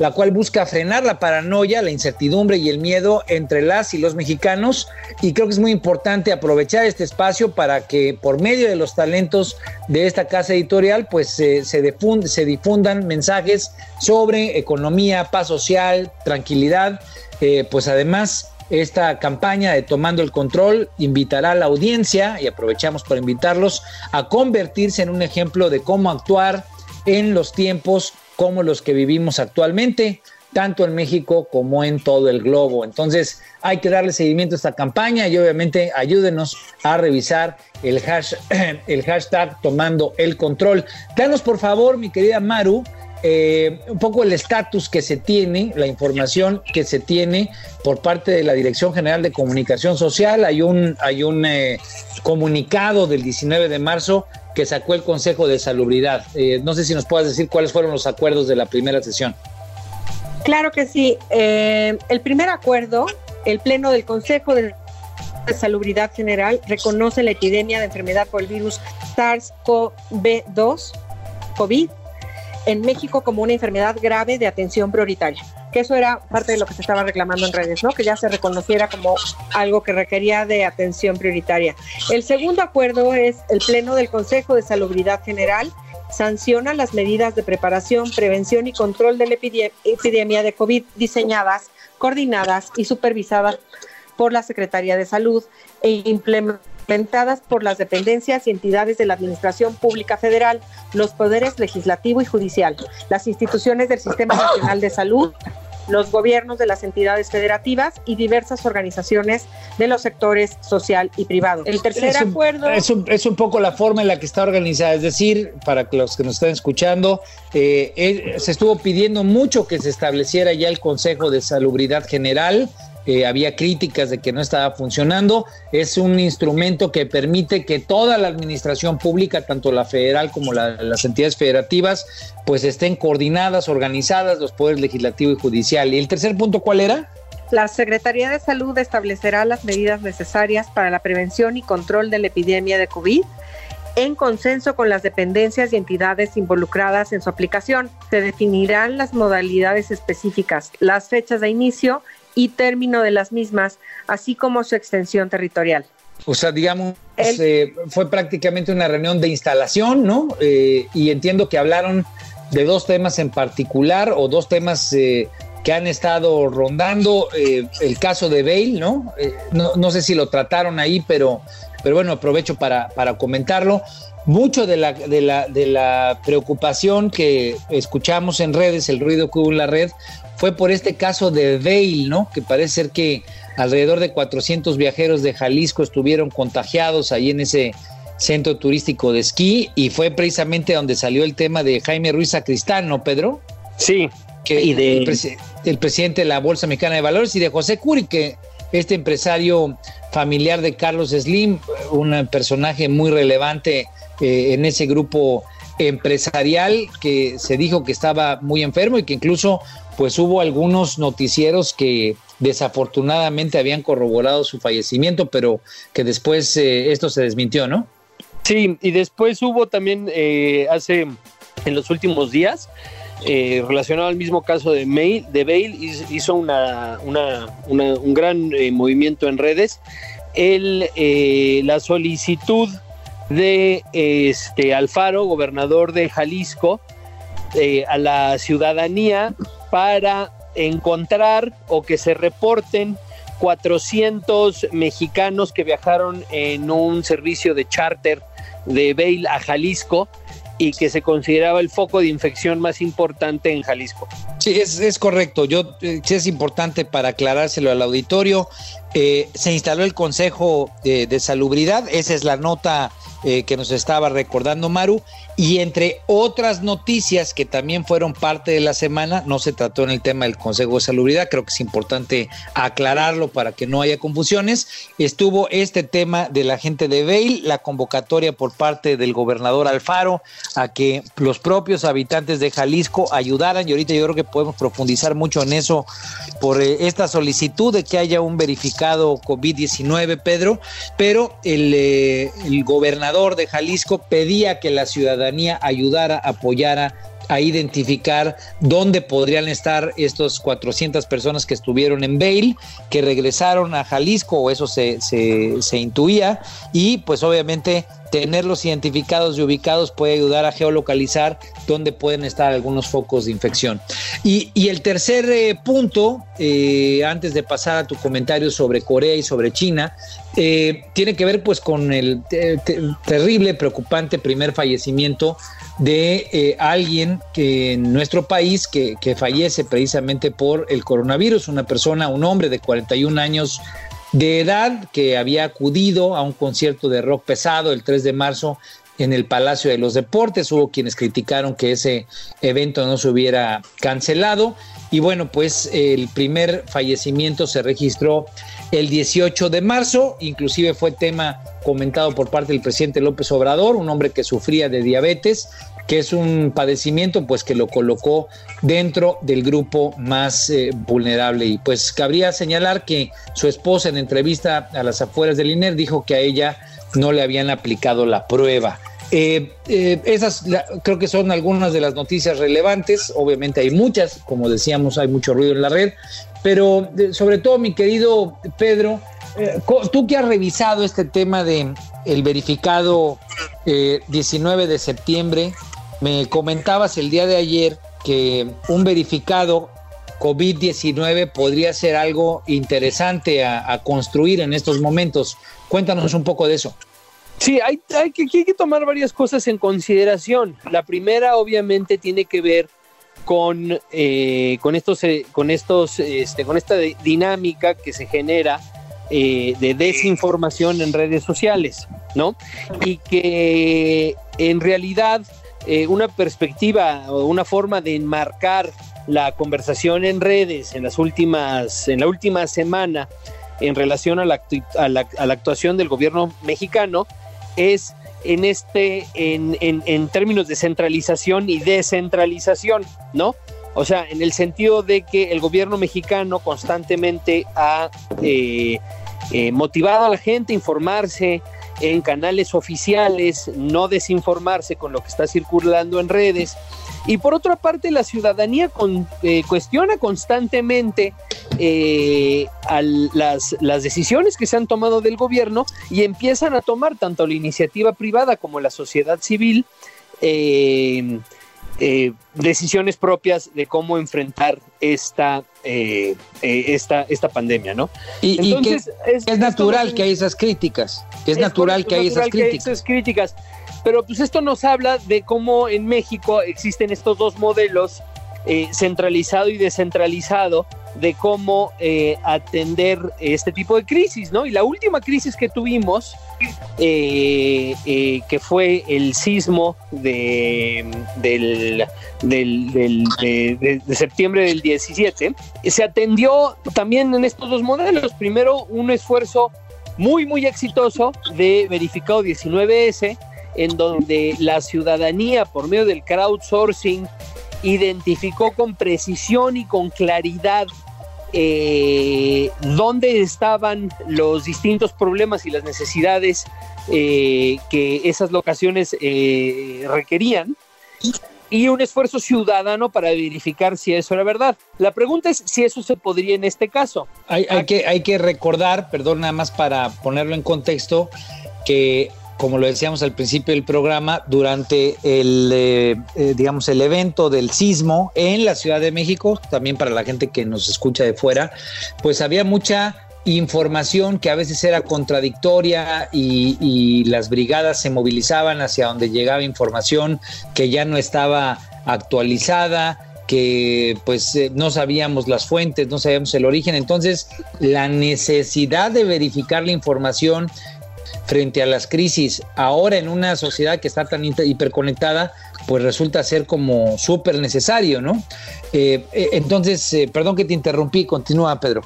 la cual busca frenar la paranoia, la incertidumbre y el miedo entre las y los mexicanos. Y creo que es muy importante aprovechar este espacio para que por medio de los talentos de esta casa editorial, pues eh, se, difund se, difundan mensajes sobre economía, paz social, tranquilidad. Eh, pues además esta campaña de Tomando el Control invitará a la audiencia, y aprovechamos para invitarlos, a convertirse en un ejemplo de cómo actuar en los tiempos como los que vivimos actualmente tanto en México como en todo el globo. Entonces hay que darle seguimiento a esta campaña y obviamente ayúdenos a revisar el, hash, (clears throat) el hashtag tomando el control. Danos por favor, mi querida Maru, eh, un poco el estatus que se tiene, la información que se tiene por parte de la Dirección General de Comunicación Social. Hay un, hay un eh, comunicado del 19 de marzo que sacó el Consejo de Salubridad. Eh, no sé si nos puedes decir cuáles fueron los acuerdos de la primera sesión. Claro que sí. Eh, el primer acuerdo, el Pleno del Consejo de Salubridad General reconoce la epidemia de enfermedad por el virus SARS-CoV-2, COVID, en México como una enfermedad grave de atención prioritaria. Que eso era parte de lo que se estaba reclamando en redes, ¿no? Que ya se reconociera como algo que requería de atención prioritaria. El segundo acuerdo es el Pleno del Consejo de Salubridad General sanciona las medidas de preparación, prevención y control de la epidemia de COVID diseñadas, coordinadas y supervisadas por la Secretaría de Salud e implementadas por las dependencias y entidades de la Administración Pública Federal, los poderes legislativo y judicial, las instituciones del Sistema Nacional de Salud, los gobiernos de las entidades federativas y diversas organizaciones de los sectores social y privado. El tercer acuerdo... Es un, es un, poco la forma en la que está organizada, es decir, para los que nos están escuchando, eh, se estuvo pidiendo mucho que se estableciera ya el Consejo de Salubridad General, eh, había críticas de que no estaba funcionando. Es un instrumento que permite que toda la administración pública, tanto la federal como la, las entidades federativas, pues estén coordinadas, organizadas, los poderes legislativo y judicial. ¿Y el tercer punto cuál era? La Secretaría de Salud establecerá las medidas necesarias para la prevención y control de la epidemia de COVID en consenso con las dependencias y entidades involucradas en su aplicación. Se definirán las modalidades específicas, las fechas de inicio y término de las mismas, así como su extensión territorial. O sea, digamos, eh, fue prácticamente una reunión de instalación, ¿no? Eh, y entiendo que hablaron de dos temas en particular o dos temas eh, que han estado rondando. el caso de Bale, ¿no? ¿no? ¿no? sé si lo trataron ahí, pero, pero bueno, aprovecho para, para comentarlo. Mucho de la, de, la, de la preocupación que escuchamos en redes, el ruido que hubo en la red, fue por este caso de Vail, ¿no? Que parece ser que alrededor de 400 viajeros de Jalisco estuvieron contagiados ahí en ese centro turístico de esquí y fue precisamente donde salió el tema de Jaime Ruiz Sacristán, ¿no, Pedro? Sí. Que y de... el, presidente de la Bolsa Mexicana de Valores y de José Curi, que este empresario familiar de Carlos Slim, un personaje muy relevante eh, en ese grupo empresarial que se dijo que estaba muy enfermo y que incluso pues hubo algunos noticieros que desafortunadamente habían corroborado su fallecimiento, pero que después eh, esto se desmintió, ¿no? Sí, y después hubo también eh, hace, en los últimos días, eh, relacionado al mismo caso de, Mail, de Bale, hizo una, un gran movimiento en redes. El, la solicitud de este Alfaro, gobernador de Jalisco, a la ciudadanía para encontrar o que se reporten 400 mexicanos que viajaron en un servicio de charter de Bail a Jalisco y que se consideraba el foco de infección más importante en Jalisco. Sí, es, correcto. Yo eh, sí es importante para aclarárselo al auditorio. Eh, se instaló el Consejo de Salubridad. Esa es la nota eh, que nos estaba recordando Maru. Y entre otras noticias que también fueron parte de la semana, no se trató en el tema del Consejo de Salubridad, creo que es importante aclararlo para que no haya confusiones. Estuvo este tema de la gente de Bail, la convocatoria por parte del gobernador Alfaro a que los propios habitantes de Jalisco ayudaran. Y ahorita yo creo que podemos profundizar mucho en eso por eh, esta solicitud de que haya un verificado COVID-19, Pedro. Pero el, eh, el gobernador de Jalisco pedía que la ciudadanía ayudara, apoyara a identificar dónde podrían estar estos 400 personas que estuvieron en Bail, que regresaron a Jalisco, o eso se, intuía, y pues obviamente tenerlos identificados y ubicados puede ayudar a geolocalizar dónde pueden estar algunos focos de infección. Y, el tercer eh, punto, eh, antes de pasar a tu comentario sobre Corea y sobre China, eh, tiene que ver pues con el terrible, preocupante primer fallecimiento de alguien que en nuestro país que, que fallece precisamente por el coronavirus, una persona, un hombre de 41 años de edad que había acudido a un concierto de rock pesado el 3 de marzo en el Palacio de los Deportes. Hubo quienes criticaron que ese evento no se hubiera cancelado. Y bueno, pues el primer fallecimiento se registró el 18 de marzo, inclusive fue tema comentado por parte del presidente López Obrador, un hombre que sufría de diabetes que es un padecimiento pues que lo colocó dentro del grupo más eh, vulnerable y pues cabría señalar que su esposa en entrevista a las afueras del INER dijo que a ella no le habían aplicado la prueba. Eh, eh, esas creo que son algunas de las noticias relevantes. Obviamente hay muchas, como decíamos, hay mucho ruido en la red, pero sobre todo, mi querido Pedro, tú que has revisado este tema de el verificado 19 de septiembre, me comentabas el día de ayer que un verificado COVID-19 podría ser algo interesante a, construir en estos momentos. Cuéntanos un poco de eso. Sí, hay, que, hay, que, tomar varias cosas en consideración. La primera, obviamente, tiene que ver con, eh, con estos, eh, con estos, este, con esta dinámica que se genera eh, de desinformación en redes sociales, ¿no? Y que en realidad eh, una perspectiva o una forma de enmarcar la conversación en redes en las últimas, en la última semana en relación a la, a la, actuación del gobierno mexicano es en este, en, en, términos de centralización y descentralización, ¿no? O sea, en el sentido de que el gobierno mexicano constantemente ha eh, eh, motivado a la gente a informarse, en canales oficiales, no desinformarse con lo que está circulando en redes. Y por otra parte, la ciudadanía eh, cuestiona constantemente eh, las, las, decisiones que se han tomado del gobierno y empiezan a tomar tanto la iniciativa privada como la sociedad civil eh, eh, decisiones propias de cómo enfrentar esta, eh, eh, esta, esta pandemia, ¿no? Y, Entonces, es, natural que hay esas críticas, es, natural, que, hay esas críticas. Pero pues esto nos habla de cómo en México existen estos dos modelos, centralizado y descentralizado, de cómo eh, atender este tipo de crisis, ¿no? Y la última crisis que tuvimos, eh, eh, que fue el sismo de, del, de, septiembre del 17, se atendió también en estos dos modelos. Primero, un esfuerzo muy, muy exitoso de verificado 19S, en donde la ciudadanía, por medio del crowdsourcing, identificó con precisión y con claridad eh, dónde estaban los distintos problemas y las necesidades eh, que esas locaciones eh, requerían y un esfuerzo ciudadano para verificar si eso era verdad. La pregunta es si eso se podría en este caso. Hay, que, hay que recordar, perdón, nada más para ponerlo en contexto, que como lo decíamos al principio del programa, durante el, eh, eh, digamos, el evento del sismo en la Ciudad de México, también para la gente que nos escucha de fuera, pues había mucha información que a veces era contradictoria y, las brigadas se movilizaban hacia donde llegaba información que ya no estaba actualizada, que pues eh, no sabíamos las fuentes, no sabíamos el origen. Entonces, la necesidad de verificar la información frente a las crisis ahora en una sociedad que está tan hiperconectada, pues resulta ser como súper necesario, ¿no? Eh, eh, entonces, eh, perdón que te interrumpí, continúa Pedro.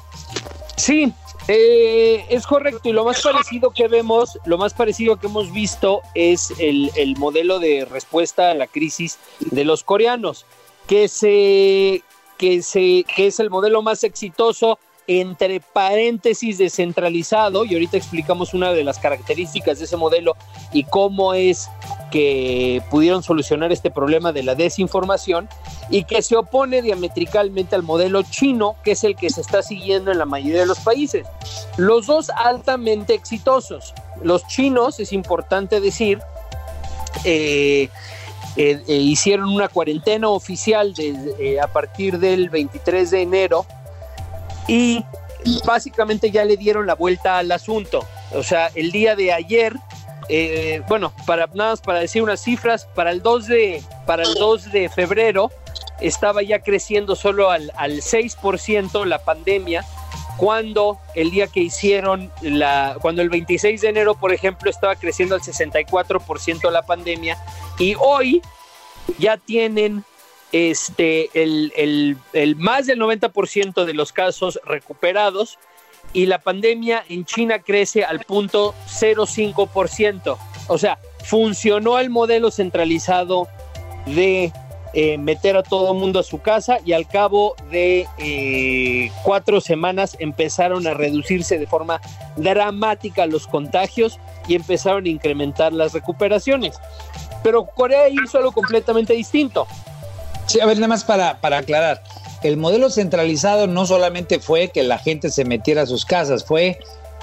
Sí, es correcto y lo más parecido que vemos, lo más parecido que hemos visto es el, el modelo de respuesta a la crisis de los coreanos, que se que se que es el modelo más exitoso entre paréntesis descentralizado, y ahorita explicamos una de las características de ese modelo y cómo es que pudieron solucionar este problema de la desinformación y que se opone diametricalmente al modelo chino, que es el que se está siguiendo en la mayoría de los países. Los dos altamente exitosos. los chinos, es importante decir, eh, eh, eh, hicieron una cuarentena oficial a partir del 23 de enero y básicamente ya le dieron la vuelta al asunto. O sea, el día de ayer, bueno, para nada más para decir unas cifras, para el 2 de, para el 2 de febrero estaba ya creciendo solo al, al 6% la pandemia cuando el día que hicieron la, cuando el 26 de enero, por ejemplo, estaba creciendo al 64% la pandemia y hoy ya tienen este, el, el más del 90% de los casos recuperados y la pandemia en China crece al punto 0,5%. O sea, funcionó el modelo centralizado de eh, meter a todo el mundo a su casa y al cabo de eh, cuatro semanas empezaron a reducirse de forma dramática los contagios y empezaron a incrementar las recuperaciones. Pero Corea hizo algo completamente distinto. A ver, nada más para, para aclarar. El modelo centralizado no solamente fue que la gente se metiera a sus casas, fue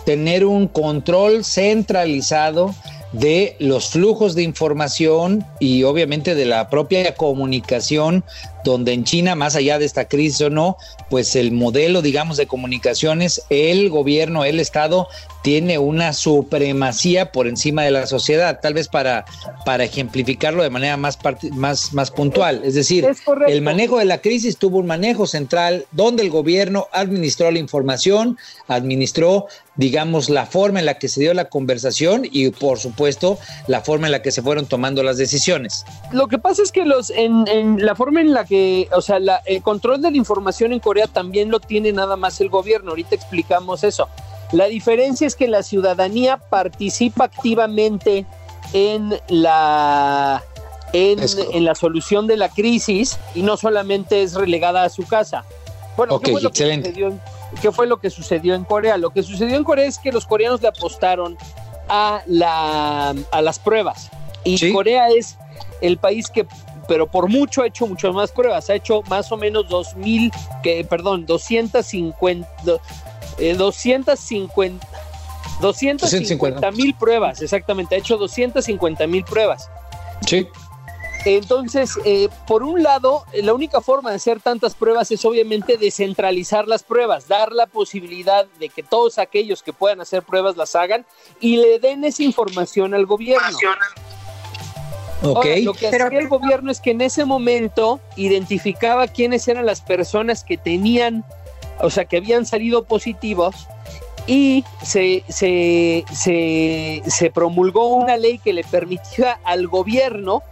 tener un control centralizado de los flujos de información y obviamente de la propia comunicación, donde en China, más allá de esta crisis o no, pues el modelo, digamos, de comunicaciones, el gobierno, el Estado, tiene una supremacía por encima de la sociedad, tal vez para, para ejemplificarlo de manera más, más, más puntual. Es decir, el manejo de la crisis tuvo un manejo central donde el gobierno administró la información, administró, digamos, la forma en la que se dio la conversación y, por supuesto, la forma en la que se fueron tomando las decisiones. Lo que pasa es que los en, en la forma en la que, o sea, la, el control de la información en Corea también lo tiene nada más el gobierno. Ahorita explicamos eso. La diferencia es que la ciudadanía participa activamente en la, en, la solución de la crisis y no solamente es relegada a su casa. Bueno, ¿qué, fue lo que sucedió, ¿qué fue lo que sucedió en Corea? Lo que sucedió en Corea es que los coreanos le apostaron a, la, a las pruebas. Y Corea es el país que, pero por mucho ha hecho muchas más pruebas. Ha hecho más o menos 2.000, que, perdón, 250, 250 250 mil pruebas, exactamente, ha hecho 250 mil pruebas. Sí. Entonces, eh, por un lado, la única forma de hacer tantas pruebas es obviamente descentralizar las pruebas, dar la posibilidad de que todos aquellos que puedan hacer pruebas las hagan y le den esa información al gobierno. Okay. lo que hacía el gobierno es que en ese momento identificaba quiénes eran las personas que tenían o sea, que habían salido positivos y se, se, se, promulgó una ley que le permitía al gobierno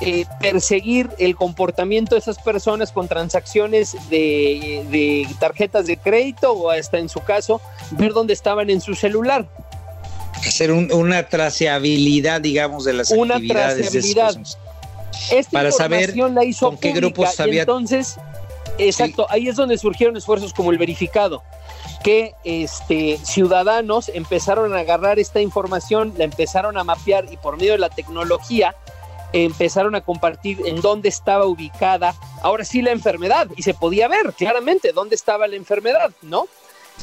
eh, perseguir el comportamiento de esas personas con transacciones de, de, tarjetas de crédito o hasta en su caso ver dónde estaban en su celular. Hacer una traceabilidad, digamos, de las una actividades traceabilidad. Esta para saber la hizo con qué grupos había. Entonces, Exacto, ahí es donde surgieron esfuerzos como el verificado, que este, ciudadanos empezaron a agarrar esta información, la empezaron a mapear y por medio de la tecnología empezaron a compartir en dónde estaba ubicada ahora sí la enfermedad y se podía ver claramente dónde estaba la enfermedad, ¿no?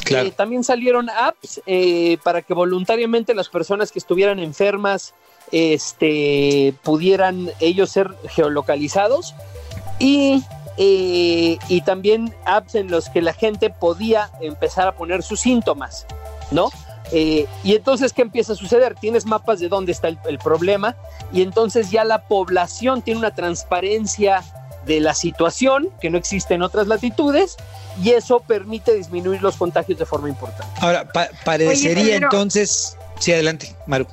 Eh, también salieron apps eh, para que voluntariamente las personas que estuvieran enfermas este, pudieran ellos ser geolocalizados y eh, y también apps en los que la gente podía empezar a poner sus síntomas, ¿no? Y entonces, ¿qué empieza a suceder? Tienes mapas de dónde está el, problema y entonces ya la población tiene una transparencia de la situación que no existe en otras latitudes y eso permite disminuir los contagios de forma importante. Ahora, parecería entonces... Sí, adelante, Maru.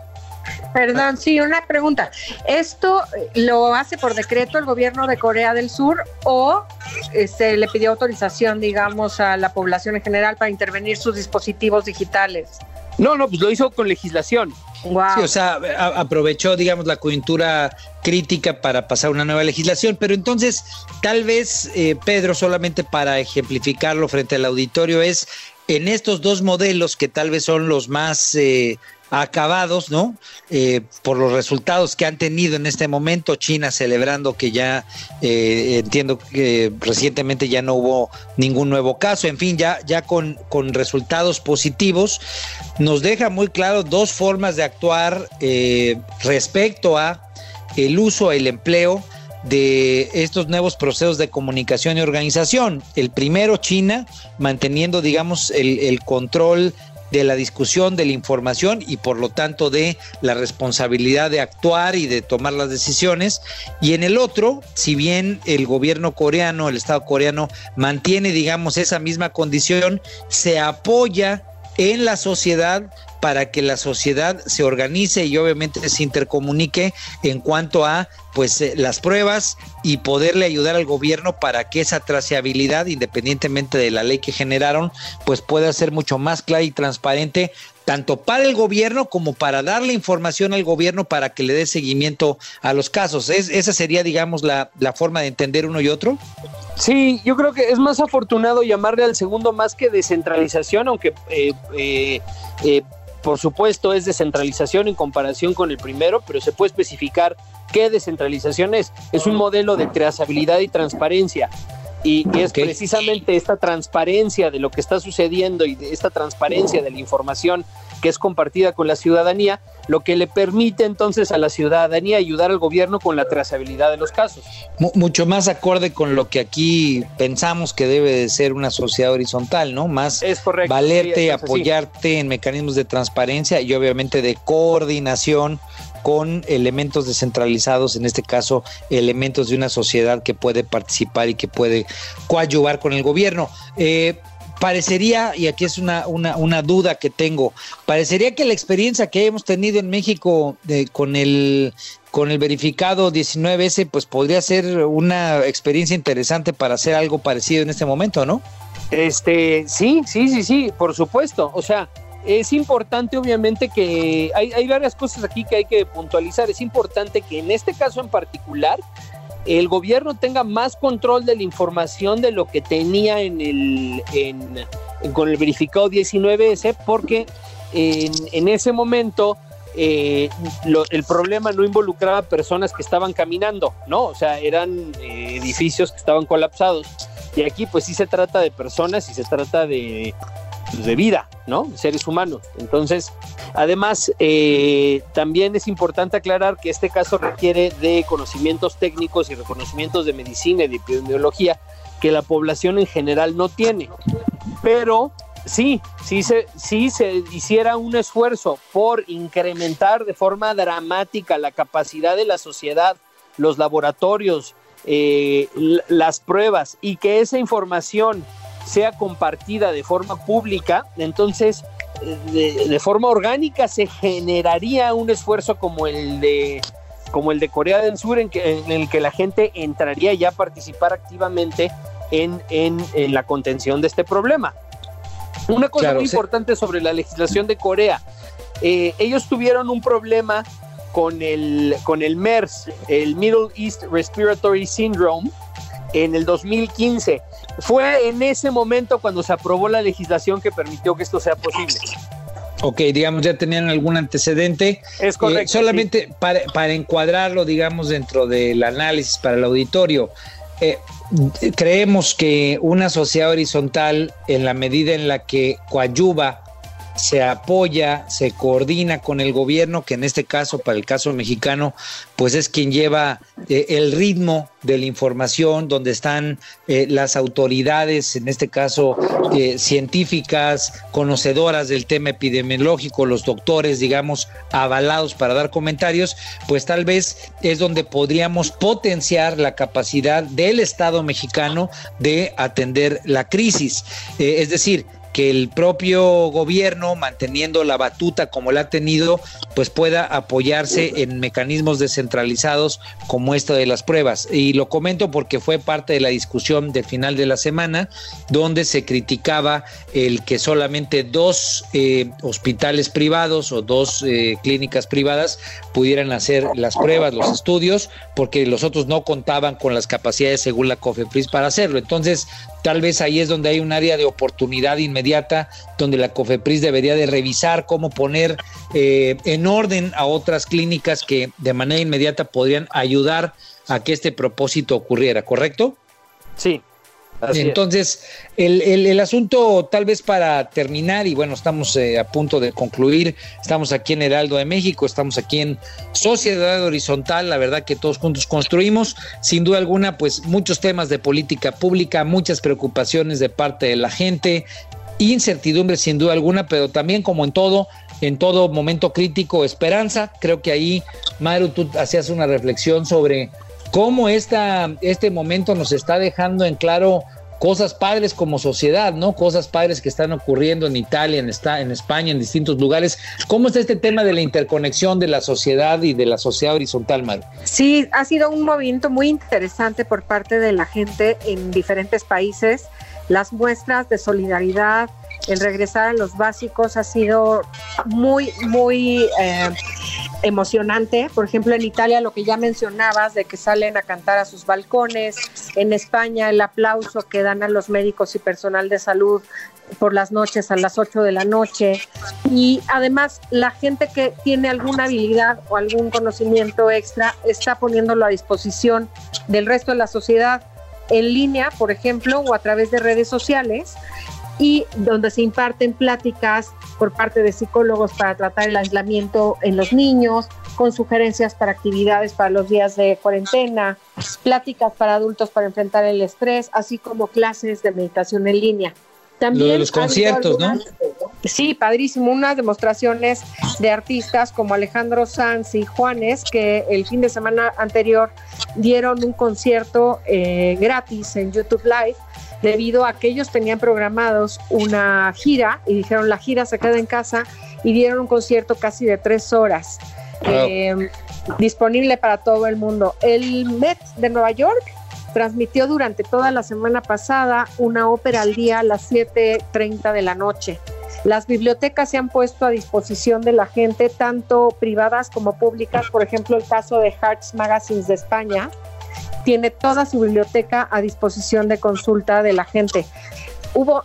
Perdón, sí, una pregunta. ¿Esto lo hace por decreto el gobierno de Corea del Sur o se este, le pidió autorización, digamos, a la población en general para intervenir sus dispositivos digitales? No, no, pues lo hizo con legislación. Wow. Sí, o sea, aprovechó, digamos, la coyuntura crítica para pasar una nueva legislación, pero entonces, tal vez, eh, Pedro, solamente para ejemplificarlo frente al auditorio, es en estos dos modelos que tal vez son los más... Eh, acabados, ¿no? Eh, por los resultados que han tenido en este momento, China celebrando que ya, eh, entiendo que recientemente ya no hubo ningún nuevo caso, en fin, ya, ya con, con resultados positivos, nos deja muy claro dos formas de actuar eh, respecto a el uso, el empleo de estos nuevos procesos de comunicación y organización. El primero, China, manteniendo, digamos, el, el control de la discusión, de la información y por lo tanto de la responsabilidad de actuar y de tomar las decisiones. Y en el otro, si bien el gobierno coreano, el Estado coreano mantiene, digamos, esa misma condición, se apoya en la sociedad para que la sociedad se organice y obviamente se intercomunique en cuanto a pues eh, las pruebas y poderle ayudar al gobierno para que esa trazabilidad, independientemente de la ley que generaron, pues pueda ser mucho más clara y transparente tanto para el gobierno como para darle información al gobierno para que le dé seguimiento a los casos. ¿Es, esa sería, digamos, la, la forma de entender uno y otro. Sí, yo creo que es más afortunado llamarle al segundo más que descentralización, aunque eh, eh, eh, por supuesto es descentralización en comparación con el primero, pero se puede especificar qué descentralización es. Es un modelo de trazabilidad y transparencia. Y, y es precisamente esta transparencia de lo que está sucediendo y de esta transparencia de la información que es compartida con la ciudadanía, lo que le permite entonces a la ciudadanía ayudar al gobierno con la trazabilidad de los casos. Mu- mucho más acorde con lo que aquí pensamos que debe de ser una sociedad horizontal, ¿no? Más Es correcto. valerte, sí, apoyarte en mecanismos de transparencia y obviamente de coordinación con elementos descentralizados, en este caso elementos de una sociedad que puede participar y que puede coadyuvar con el gobierno. Eh, parecería, y aquí es una, una, duda que tengo, parecería que la experiencia que hemos tenido en México con el con el verificado 19S, pues podría ser una experiencia interesante para hacer algo parecido en este momento, ¿no? Este, sí, sí, sí, sí, por supuesto. O sea, es importante obviamente que hay, varias cosas aquí que hay que puntualizar. Es importante que en este caso en particular el gobierno tenga más control de la información de lo que tenía en el con el verificado 19S porque en, ese momento eh, el problema no involucraba personas que estaban caminando, ¿no? O sea, eran eh, edificios que estaban colapsados. Y aquí pues sí se trata de personas y se trata de, pues, de vida, ¿no? Seres humanos. Entonces, además, eh, también es importante aclarar que este caso requiere de conocimientos técnicos y reconocimientos de medicina y de epidemiología que la población en general no tiene. Pero sí, sí se, sí se hiciera un esfuerzo por incrementar de forma dramática la capacidad de la sociedad, los laboratorios, eh, las pruebas y que esa información sea compartida de forma pública, entonces de, de forma orgánica se generaría un esfuerzo como el de como el de Corea del Sur en, que, en el que la gente entraría ya a participar activamente en, en- en la contención de este problema. Una cosa Claro, muy sí. importante sobre la legislación de Corea. eh, ellos tuvieron un problema con el, con el MERS, el Middle East Respiratory Syndrome, en el 2015. Fue en ese momento cuando se aprobó la legislación que permitió que esto sea posible. Ok, digamos, ya tenían algún antecedente. Es correcto. Eh, solamente para, para encuadrarlo, digamos, dentro del análisis para el auditorio, eh, creemos que una sociedad horizontal, en la medida en la que coadyuva, se apoya, se coordina con el gobierno, que en este caso, para el caso mexicano, pues es quien lleva eh, el ritmo de la información, donde están eh, las autoridades, en este caso eh, científicas, conocedoras del tema epidemiológico, los doctores, digamos, avalados para dar comentarios, pues tal vez es donde podríamos potenciar la capacidad del Estado mexicano de atender la crisis. Eh, es decir, que el propio gobierno, manteniendo la batuta como la ha tenido, pues pueda apoyarse en mecanismos descentralizados como esto de las pruebas. Y lo comento porque fue parte de la discusión del final de la semana, donde se criticaba el que solamente dos eh, hospitales privados o dos eh, clínicas privadas pudieran hacer las pruebas, los estudios, porque los otros no contaban con las capacidades según la COFEPRIS para hacerlo. Entonces, Tal vez ahí es donde hay un área de oportunidad inmediata, donde la COFEPRIS debería de revisar cómo poner eh, en orden a otras clínicas que de manera inmediata podrían ayudar a que este propósito ocurriera, ¿correcto? Sí, entonces, el, asunto tal vez para terminar, y bueno, estamos eh, a punto de concluir, estamos aquí en Heraldo de México, estamos aquí en Sociedad Horizontal, la verdad que todos juntos construimos, sin duda alguna, pues muchos temas de política pública, muchas preocupaciones de parte de la gente, incertidumbre sin duda alguna, pero también como en todo, en todo momento crítico, esperanza. Creo que ahí, Maru, tú hacías una reflexión sobre cómo esta, este momento nos está dejando en claro cosas padres como sociedad, ¿no? Cosas padres que están ocurriendo en Italia, en, España, en distintos lugares. ¿Cómo está este tema de la interconexión de la sociedad y de la sociedad horizontal, Maru? Sí, ha sido un movimiento muy interesante por parte de la gente en diferentes países. Las muestras de solidaridad, el regresar a los básicos ha sido muy, muy eh, emocionante. Por ejemplo, en Italia lo que ya mencionabas de que salen a cantar a sus balcones, en España el aplauso que dan a los médicos y personal de salud por las noches a las 8 de la noche. Y además la gente que tiene alguna habilidad o algún conocimiento extra está poniéndolo a disposición del resto de la sociedad en línea, por ejemplo, o a través de redes sociales y donde se imparten pláticas por parte de psicólogos para tratar el aislamiento en los niños, con sugerencias para actividades para los días de cuarentena, pláticas para adultos para enfrentar el estrés, así como clases de meditación en línea. También los conciertos, ¿no? Sí, padrísimo. Unas demostraciones de artistas como Alejandro Sanz y Juanes, que el fin de semana anterior dieron un concierto eh, gratis en YouTube Live debido a que ellos tenían programados una gira y dijeron la gira se queda en casa y dieron un concierto casi de tres horas em, disponible para todo el mundo. El Met de Nueva York transmitió durante toda la semana pasada una ópera al día a las 7.30 de la noche. Las bibliotecas se han puesto a disposición de la gente, tanto privadas como públicas, por ejemplo el caso de Hearts Magazines de España, tiene toda su biblioteca a disposición de consulta de la gente. Hubo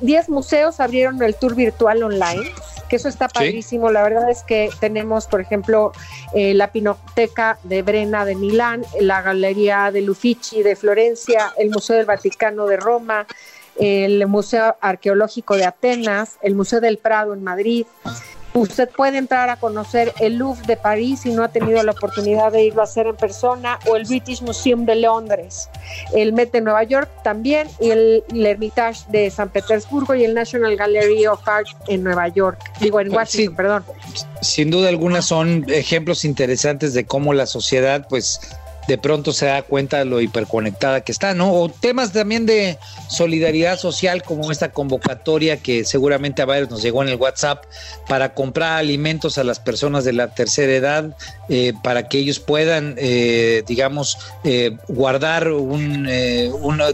10 museos abrieron el tour virtual online, que eso está padrísimo. La verdad es que tenemos, por ejemplo, eh, la Pinoteca de Brena de Milán, la Galería de Uffizi de Florencia, el Museo del Vaticano de Roma, el Museo Arqueológico de Atenas, el Museo del Prado en Madrid. Usted puede entrar a conocer el Louvre de París si no ha tenido la oportunidad de irlo a hacer en persona, o el British Museum de Londres, el Met de Nueva York también, y el, Hermitage de San Petersburgo y el National Gallery of Art en Nueva York, digo en Washington, perdón. Sin duda alguna son ejemplos interesantes de cómo la sociedad pues de pronto se da cuenta de lo hiperconectada que está, ¿no? O temas también de solidaridad social como esta convocatoria que seguramente a varios nos llegó en el WhatsApp para comprar alimentos a las personas de la tercera edad eh, para que ellos puedan, eh, digamos, eh, guardar un,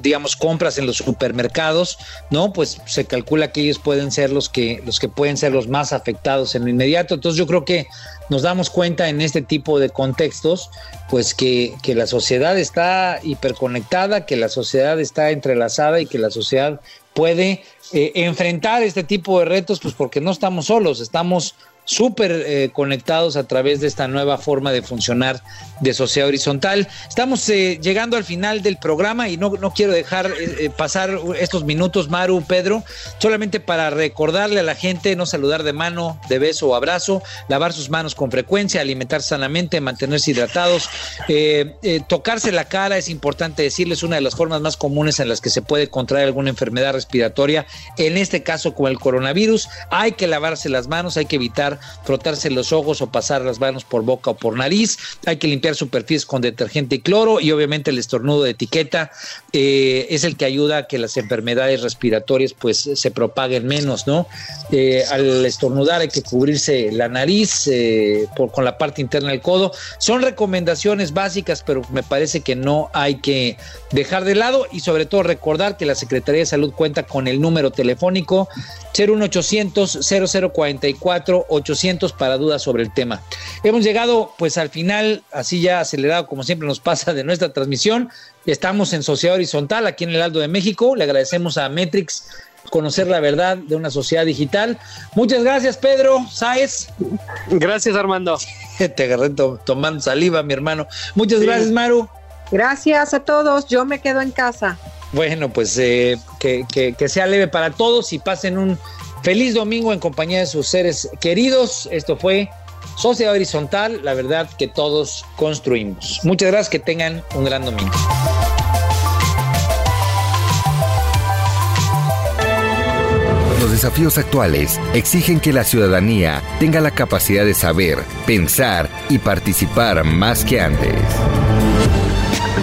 digamos, compras en los supermercados, ¿no? Pues se calcula que ellos pueden ser los que, los que pueden ser los más afectados en lo inmediato. Entonces yo creo que nos damos cuenta en este tipo de contextos, pues que, que, la sociedad está hiperconectada, que la sociedad está entrelazada y que la sociedad puede eh, enfrentar este tipo de retos, pues porque no estamos solos, estamos súper eh, conectados a través de esta nueva forma de funcionar de sociedad horizontal. Estamos eh, llegando al final del programa y no, no quiero dejar eh, pasar estos minutos, Maru, Pedro, solamente para recordarle a la gente no saludar de mano, de beso o abrazo, lavar sus manos con frecuencia, alimentarse sanamente, mantenerse hidratados, tocarse la cara, es importante decirles, una de las formas más comunes en las que se puede contraer alguna enfermedad respiratoria, en este caso con el coronavirus, hay que lavarse las manos, hay que evitar frotarse los ojos o pasar las manos por boca o por nariz. Hay que limpiar superficies con detergente y cloro y obviamente el estornudo de etiqueta eh, es el que ayuda a que las enfermedades respiratorias pues se propaguen menos, ¿no? Eh, al estornudar hay que cubrirse la nariz eh, por, con la parte interna del codo. Son recomendaciones básicas, pero me parece que no hay que dejar de lado y sobre todo recordar que la Secretaría de Salud cuenta con el número telefónico 01800 0044 800 para dudas sobre el tema. Hemos llegado pues al final, así ya acelerado como siempre nos pasa de nuestra transmisión. Estamos en Sociedad Horizontal aquí en el Aldo de México. Le agradecemos a Metrix conocer la verdad de una sociedad digital. Muchas gracias, Pedro Sáez. Gracias, Armando. (laughs) Te agarré tomando saliva, mi hermano. Muchas gracias, Maru. Gracias a todos. Yo me quedo en casa. Bueno, pues eh, que, que sea leve para todos y pasen un feliz domingo en compañía de sus seres queridos. Esto fue Sociedad Horizontal, la verdad que todos construimos. Muchas gracias, que tengan un gran domingo. Los desafíos actuales exigen que la ciudadanía tenga la capacidad de saber, pensar y participar más que antes.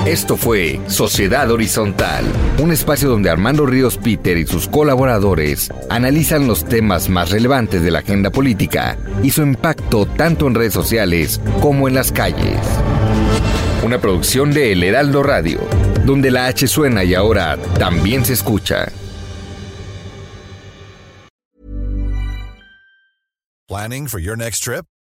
Esto fue Sociedad Horizontal, un espacio donde Armando Ríos Peter y sus colaboradores analizan los temas más relevantes de la agenda política y su impacto tanto en redes sociales como en las calles. Una producción de El Heraldo Radio, donde la H suena y ahora también se escucha. Planning for your next trip?